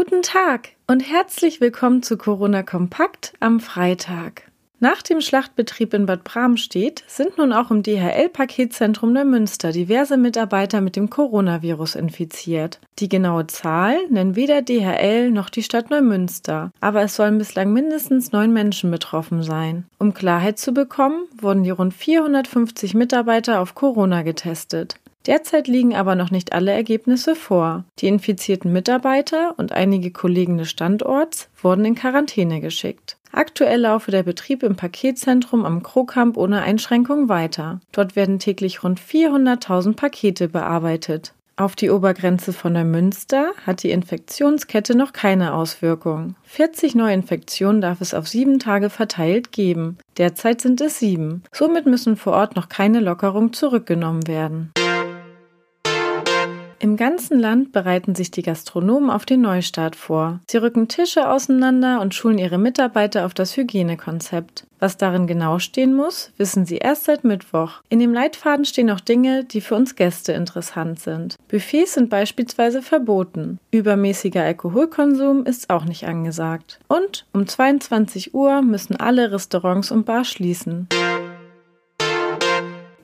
Guten Tag und herzlich willkommen zu Corona Kompakt am Freitag. Nach dem Schlachtbetrieb in Bad Bramstedt sind nun auch im DHL-Paketzentrum Neumünster diverse Mitarbeiter mit dem Coronavirus infiziert. Die genaue Zahl nennt weder DHL noch die Stadt Neumünster, aber es sollen bislang mindestens neun Menschen betroffen sein. Um Klarheit zu bekommen, wurden die rund 450 Mitarbeiter auf Corona getestet. Derzeit liegen aber noch nicht alle Ergebnisse vor. Die infizierten Mitarbeiter und einige Kollegen des Standorts wurden in Quarantäne geschickt. Aktuell laufe der Betrieb im Paketzentrum am Krokamp ohne Einschränkung weiter. Dort werden täglich rund 400.000 Pakete bearbeitet. Auf die Obergrenze von Neumünster hat die Infektionskette noch keine Auswirkung. 40 Neuinfektionen darf es auf sieben Tage verteilt geben. Derzeit sind es sieben. Somit müssen vor Ort noch keine Lockerungen zurückgenommen werden. Im ganzen Land bereiten sich die Gastronomen auf den Neustart vor. Sie rücken Tische auseinander und schulen ihre Mitarbeiter auf das Hygienekonzept. Was darin genau stehen muss, wissen sie erst seit Mittwoch. In dem Leitfaden stehen auch Dinge, die für uns Gäste interessant sind. Buffets sind beispielsweise verboten. Übermäßiger Alkoholkonsum ist auch nicht angesagt. Und um 22 Uhr müssen alle Restaurants und Bars schließen.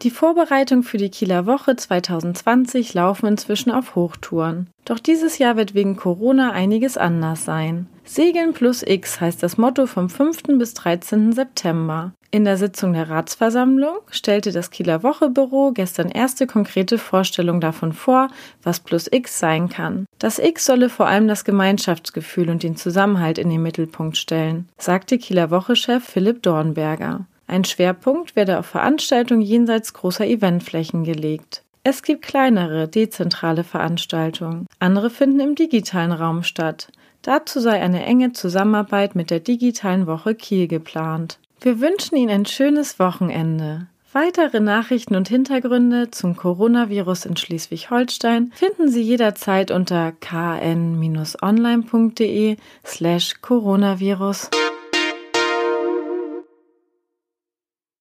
Die Vorbereitungen für die Kieler Woche 2020 laufen inzwischen auf Hochtouren. Doch dieses Jahr wird wegen Corona einiges anders sein. Segeln plus X heißt das Motto vom 5. bis 13. September. In der Sitzung der Ratsversammlung stellte das Kieler Wochebüro gestern erste konkrete Vorstellungen davon vor, was plus X sein kann. Das X solle vor allem das Gemeinschaftsgefühl und den Zusammenhalt in den Mittelpunkt stellen, sagte Kieler Woche-Chef Philipp Dornberger. Ein Schwerpunkt werde auf Veranstaltungen jenseits großer Eventflächen gelegt. Es gibt kleinere, dezentrale Veranstaltungen. Andere finden im digitalen Raum statt. Dazu sei eine enge Zusammenarbeit mit der digitalen Woche Kiel geplant. Wir wünschen Ihnen ein schönes Wochenende. Weitere Nachrichten und Hintergründe zum Coronavirus in Schleswig-Holstein finden Sie jederzeit unter kn-online.de slash coronavirus.